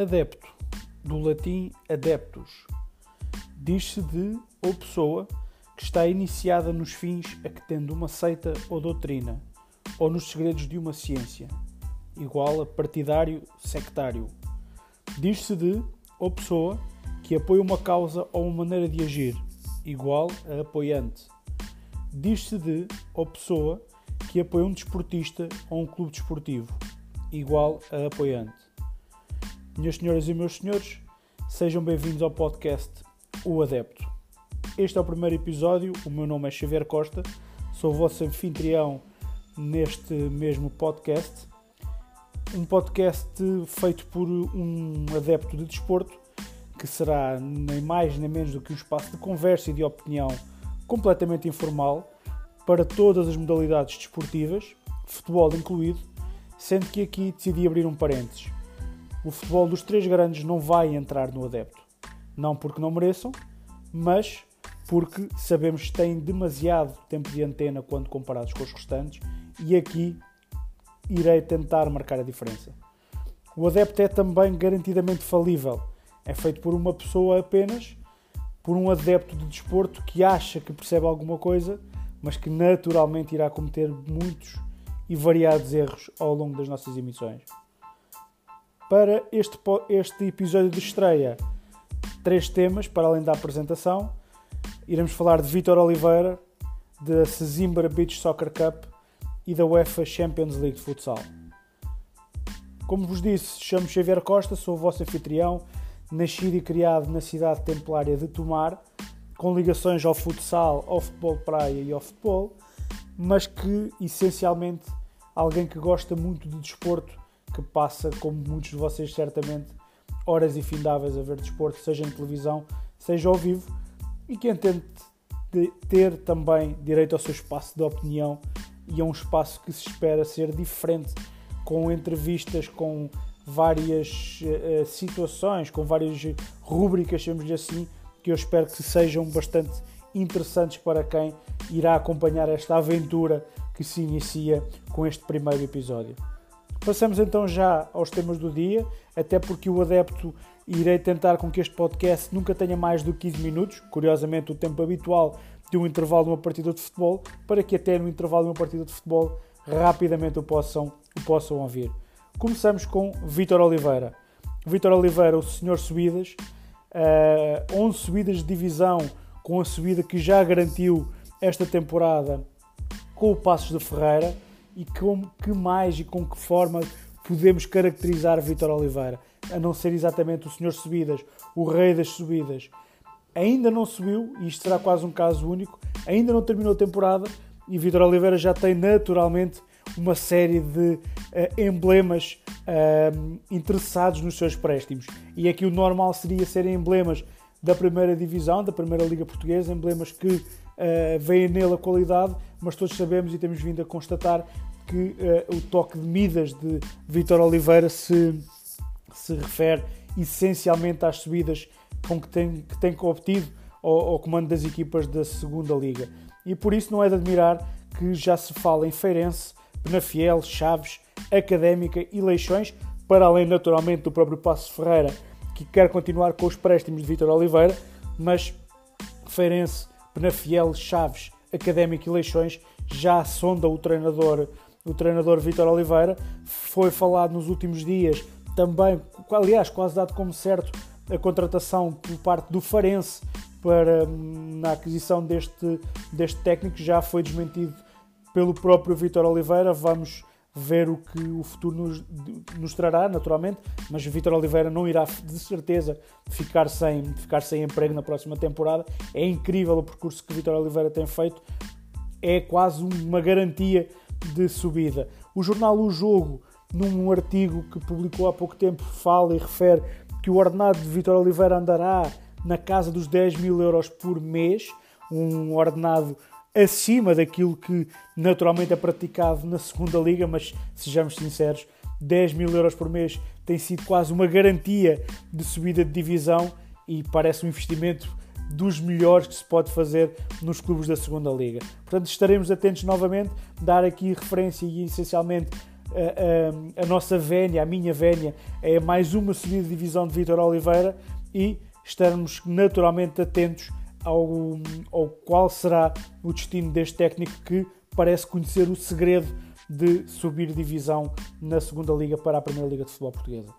Adepto, do latim adeptus, diz-se de ou pessoa que está iniciada nos fins a que tendo uma seita ou doutrina, ou nos segredos de uma ciência, igual a partidário sectário. Diz-se de ou pessoa que apoia uma causa ou uma maneira de agir, igual a apoiante. Diz-se de ou pessoa que apoia um desportista ou um clube desportivo, igual a apoiante. Minhas senhoras e meus senhores, sejam bem-vindos ao podcast O Adepto. Este é o primeiro episódio, o meu nome é Xavier Costa, sou o vosso anfitrião neste mesmo podcast. Um podcast feito por um adepto de desporto, que será nem mais nem menos do que um espaço de conversa e de opinião completamente informal para todas as modalidades desportivas, futebol incluído, sendo que aqui decidi abrir um parênteses o futebol dos três grandes não vai entrar no adepto. Não porque não mereçam, mas porque sabemos que têm demasiado tempo de antena quando comparados com os restantes e aqui irei tentar marcar a diferença. O adepto é também garantidamente falível. É feito por uma pessoa apenas, por um adepto de desporto que acha que percebe alguma coisa, mas que naturalmente irá cometer muitos e variados erros ao longo das nossas emissões para este, este episódio de estreia. Três temas, para além da apresentação. Iremos falar de Vitor Oliveira, da Sesimbra Beach Soccer Cup e da UEFA Champions League de Futsal. Como vos disse, chamo Xavier Costa, sou o vosso anfitrião, nascido e criado na cidade templária de Tomar, com ligações ao futsal, ao futebol praia e ao futebol, mas que essencialmente alguém que gosta muito de desporto que passa, como muitos de vocês certamente, horas infindáveis a ver desporto, seja em televisão, seja ao vivo, e que entende ter também direito ao seu espaço de opinião e a um espaço que se espera ser diferente, com entrevistas, com várias uh, situações, com várias rúbricas, chamemos-lhe assim, que eu espero que sejam bastante interessantes para quem irá acompanhar esta aventura que se inicia com este primeiro episódio. Passamos então já aos temas do dia, até porque o adepto irei tentar com que este podcast nunca tenha mais do que 15 minutos, curiosamente o tempo habitual de um intervalo de uma partida de futebol, para que até no intervalo de uma partida de futebol rapidamente o possam, o possam ouvir. Começamos com Vítor Oliveira. Vítor Oliveira, o senhor subidas, uh, 11 subidas de divisão, com a subida que já garantiu esta temporada com o Passos de Ferreira e com que mais e com que forma podemos caracterizar Vitor Oliveira, a não ser exatamente o senhor subidas, o rei das subidas. Ainda não subiu, e isto será quase um caso único, ainda não terminou a temporada e Vitor Oliveira já tem naturalmente uma série de uh, emblemas uh, interessados nos seus préstimos. E aqui o normal seria serem emblemas da primeira divisão, da primeira Liga Portuguesa, emblemas que uh, veem nele a qualidade, mas todos sabemos e temos vindo a constatar que uh, o toque de Midas de Vitor Oliveira se, se refere essencialmente às subidas com que tem, que tem obtido ao, ao comando das equipas da segunda Liga. E por isso não é de admirar que já se fala em Feirense, Penafiel, Chaves, Académica e Leixões, para além naturalmente do próprio Passo Ferreira, que quer continuar com os préstimos de Vitor Oliveira, mas Feirense, Penafiel, Chaves, Académica e Leixões já sonda o treinador, o treinador Vitor Oliveira. Foi falado nos últimos dias também, aliás, quase dado como certo a contratação por parte do Farense para hum, na aquisição deste, deste técnico já foi desmentido pelo próprio Vitor Oliveira. Vamos ver o que o futuro nos, nos trará, naturalmente, mas Vitor Oliveira não irá de certeza ficar sem, ficar sem emprego na próxima temporada. É incrível o percurso que Vitor Oliveira tem feito, é quase uma garantia de subida. O jornal O Jogo, num artigo que publicou há pouco tempo, fala e refere que o ordenado de Vitor Oliveira andará na casa dos 10 mil euros por mês, um ordenado acima daquilo que naturalmente é praticado na segunda liga, mas sejamos sinceros, 10 mil euros por mês tem sido quase uma garantia de subida de divisão e parece um investimento dos melhores que se pode fazer nos clubes da segunda liga. Portanto, estaremos atentos novamente, dar aqui referência e essencialmente a, a, a nossa vénia, a minha vénia, é mais uma subida de divisão de Vitor Oliveira e estarmos naturalmente atentos ao, ao qual será o destino deste técnico que parece conhecer o segredo de subir divisão na segunda liga para a primeira liga de futebol portuguesa.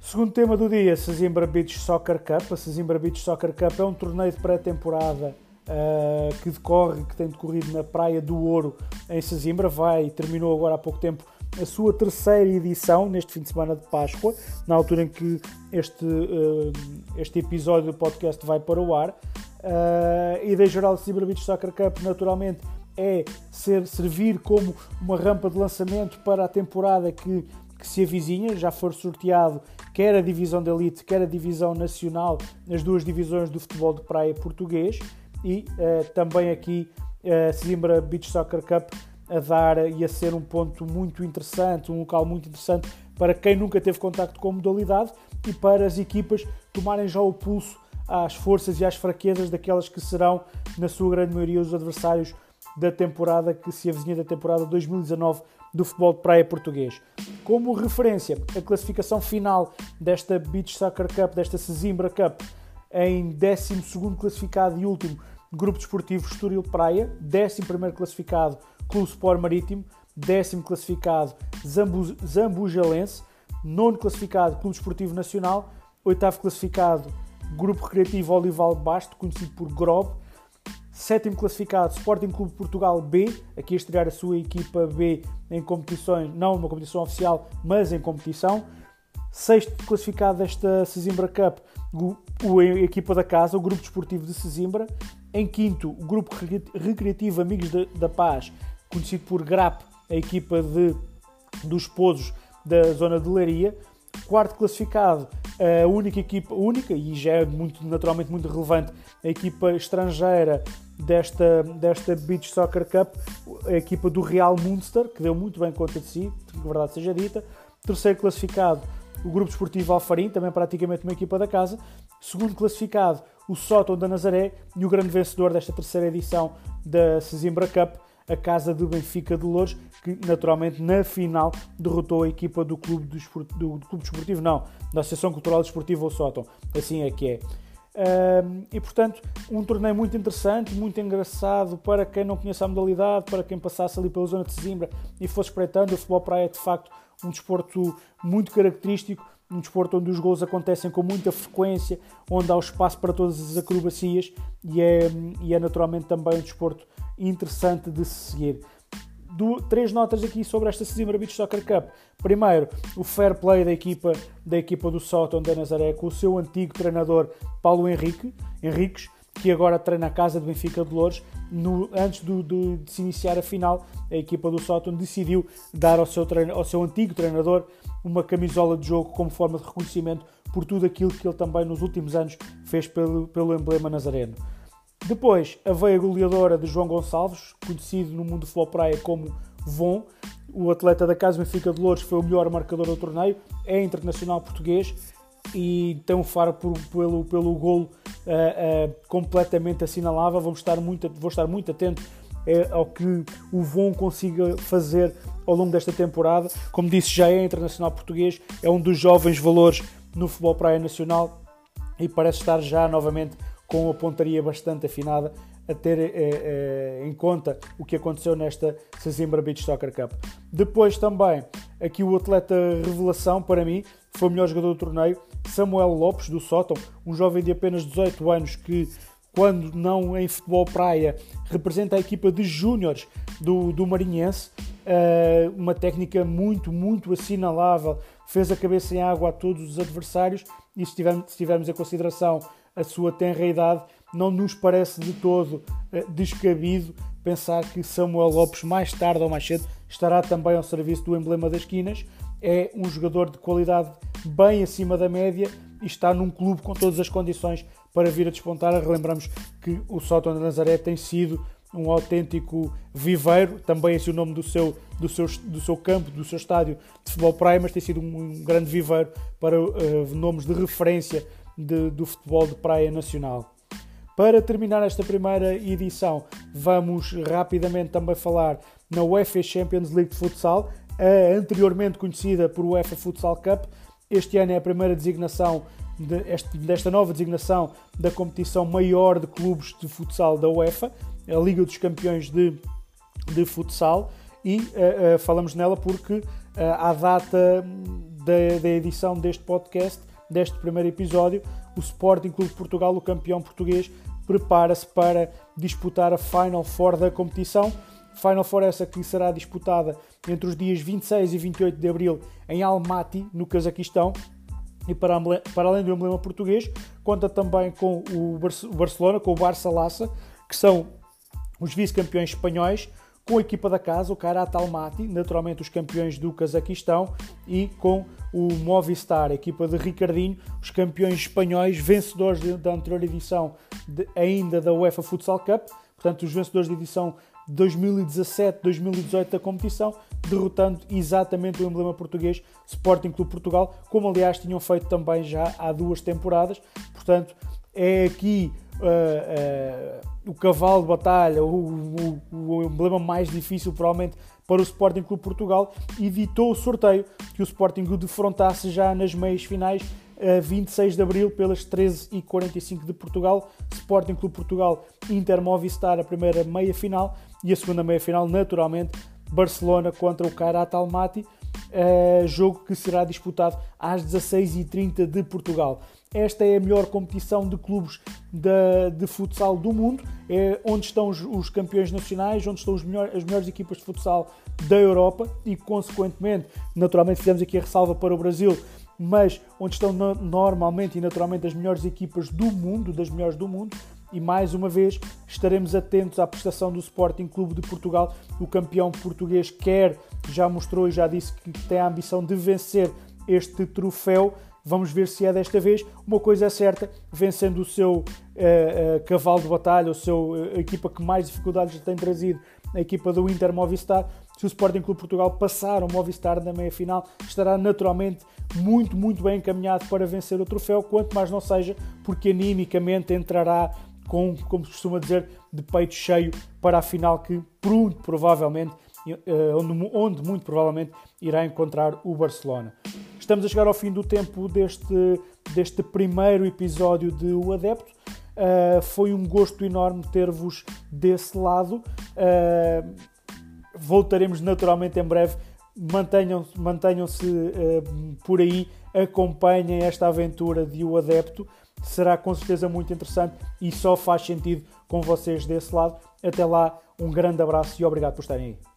Segundo tema do dia, Sesimbra Beach Soccer Cup. A Sesimbra Beach Soccer Cup é um torneio de pré-temporada uh, que decorre, que tem decorrido na Praia do Ouro, em Sesimbra. Vai, terminou agora há pouco tempo a sua terceira edição, neste fim de semana de Páscoa, na altura em que este, uh, este episódio do podcast vai para o ar. Uh, geral do Sesimbra Beach Soccer Cup, naturalmente, é ser, servir como uma rampa de lançamento para a temporada que que se avizinha, já for sorteado quer a divisão de elite, quer a divisão nacional, nas duas divisões do futebol de praia português e uh, também aqui a uh, eh, Zimbra Beach Soccer Cup a dar e a ser um ponto muito interessante, um local muito interessante para quem nunca teve contacto com a modalidade e para as equipas tomarem já o pulso às forças e às fraquezas daquelas que serão, na sua grande maioria, os adversários da temporada que se avizinha da temporada 2019 do futebol de praia português. Como referência, a classificação final desta Beach Soccer Cup, desta Sesimbra Cup, em 12 classificado e último, Grupo Desportivo Estoril Praia, 11 classificado, Clube Sport Marítimo, 10 classificado, Zambu Zambujalense, 9 classificado, Clube Desportivo Nacional, 8 classificado, Grupo Recreativo Olival Basto, conhecido por GROB, sétimo classificado Sporting Clube Portugal B, aqui a estrear a sua equipa B em competições, não numa competição oficial, mas em competição. Sexto classificado desta Sesimbra Cup, a equipa da casa, o Grupo Desportivo de Sesimbra. Em quinto, o Grupo Recreativo Amigos da Paz, conhecido por GRAP, a equipa de, dos Pozos da zona de Leiria. Quarto classificado, a única equipa, única e já é muito, naturalmente muito relevante, a equipa estrangeira desta, desta Beach Soccer Cup, a equipa do Real Munster, que deu muito bem conta de si, que verdade seja dita. Terceiro classificado, o Grupo Esportivo Alfarim, também praticamente uma equipa da casa. Segundo classificado, o Sótão da Nazaré e o grande vencedor desta terceira edição da Sesimbra Cup, a casa do Benfica de Louros, que naturalmente na final derrotou a equipa do Clube, do, do, do Clube Desportivo, não, da Associação Cultural Desportiva ou Sótão. Assim é que é. E portanto, um torneio muito interessante, muito engraçado para quem não conhece a modalidade, para quem passasse ali pela zona de Sesimbra e fosse espreitando. O futebol praia é de facto um desporto muito característico, um desporto onde os gols acontecem com muita frequência, onde há o espaço para todas as acrobacias e é, e é naturalmente também um desporto interessante de se seguir. Do, três notas aqui sobre esta Sesimbra Beach Soccer Cup. Primeiro, o fair play da equipa, da equipa do Sótão da Nazaré com o seu antigo treinador Paulo Henrique, Henriques, que agora treina a casa de Benfica de Louros. No, antes do, do, de se iniciar a final, a equipa do Sótão decidiu dar ao seu, treino, ao seu antigo treinador uma camisola de jogo como forma de reconhecimento por tudo aquilo que ele também nos últimos anos fez pelo, pelo emblema nazareno. Depois, a veia goleadora de João Gonçalves, conhecido no mundo do futebol praia como Von, o atleta da Casa Benfica de Louros foi o melhor marcador do torneio, é internacional português e tem um faro por, pelo, pelo golo uh, uh, completamente assinalável. Vamos estar muito, vou estar muito atento uh, ao que o Von consiga fazer ao longo desta temporada. Como disse, já é internacional português, é um dos jovens valores no futebol praia nacional e parece estar já novamente com a pontaria bastante afinada a ter eh, eh, em conta o que aconteceu nesta Sesimbra Beach Soccer Cup. Depois também, aqui o atleta revelação para mim, foi o melhor jogador do torneio, Samuel Lopes, do Sótão, um jovem de apenas 18 anos que, quando não em futebol praia, representa a equipa de júniores do, do Marinhense, uh, uma técnica muito, muito assinalável, fez a cabeça em água a todos os adversários e se tivermos, se tivermos em consideração a sua tenra idade, não nos parece de todo uh, descabido pensar que Samuel Lopes, mais tarde ou mais cedo, estará também ao serviço do emblema das esquinas. É um jogador de qualidade bem acima da média e está num clube com todas as condições para vir a despontar. Relembramos que o Sótão de Nazaré tem sido um autêntico viveiro, também esse é o nome do seu, do, seu, do seu campo, do seu estádio de futebol praia, mas tem sido um, grande viveiro para uh, nomes de referência de, do futebol de praia nacional. Para terminar esta primeira edição, vamos rapidamente também falar na UEFA Champions League de Futsal, anteriormente conhecida por UEFA Futsal Cup. Este ano é a primeira designação de, desta nova designação da competição maior de clubes de futsal da UEFA, a Liga dos Campeões de, de Futsal, e uh, uh, falamos nela porque uh, à data da, da edição deste podcast, deste primeiro episódio, o Sporting Clube de Portugal, o campeão português, prepara-se para disputar a Final Four da competição. Final Four essa que será disputada entre os dias 26 e 28 de abril em Almaty, no Cazaquistão. E para, para além do emblema português, conta também com o Barcelona, com o Barça Lassa, que são os vice-campeões espanhóis, com a equipa da casa, o Karat Almaty, naturalmente os campeões do Cazaquistão, e com o Movistar, a equipa de Ricardinho, os campeões espanhóis, vencedores da anterior edição de, ainda da UEFA Futsal Cup, portanto, os vencedores da edição 2017-2018 da competição, derrotando exatamente o emblema português Sporting Clube Portugal, como aliás tinham feito também já há duas temporadas. Portanto, é aqui uh, uh, o cavalo de batalha, o, o, o, emblema mais difícil, provavelmente, para o Sporting Clube Portugal. Evitou o sorteio que o Sporting o defrontasse já nas meias finais 26 de Abril, pelas 13h45 de Portugal. Sporting Clube Portugal, Inter Movistar, a primeira meia-final. E a segunda meia-final, naturalmente, Barcelona contra o Kairat Almaty. Uh, jogo que será disputado às 16h30 de Portugal. Esta é a melhor competição de clubes de, de futsal do mundo, é onde estão os, os campeões nacionais, onde estão melhor, as melhores equipas de futsal da Europa e, consequentemente, naturalmente fizemos aqui a ressalva para o Brasil, mas onde estão normalmente e naturalmente as melhores equipas do mundo, das melhores do mundo, e mais uma vez estaremos atentos à prestação do Sporting Clube de Portugal. O campeão português quer, já mostrou e já disse que tem a ambição de vencer este troféu. Vamos ver se é desta vez. Uma coisa é certa, vencendo o seu uh, uh, cavalo de batalha, o seu, uh, equipa que mais dificuldades tem trazido, a equipa do Inter Movistar, se o Sporting Clube Portugal passar o Movistar na meia-final, estará naturalmente muito, muito bem encaminhado para vencer o troféu, quanto mais não seja, porque animicamente entrará com, como se costuma dizer, de peito cheio para a final que muito provavelmente, onde, onde muito provavelmente irá encontrar o Barcelona. Estamos a chegar ao fim do tempo deste, deste primeiro episódio de O Adepto. Uh, foi um gosto enorme ter-vos desse lado. Uh, voltaremos naturalmente em breve. Mantenham-se mantenham uh, por aí, acompanhem esta aventura de O Adepto. Será com certeza muito interessante e só faz sentido com vocês desse lado. Até lá, um grande abraço e obrigado por estarem aí.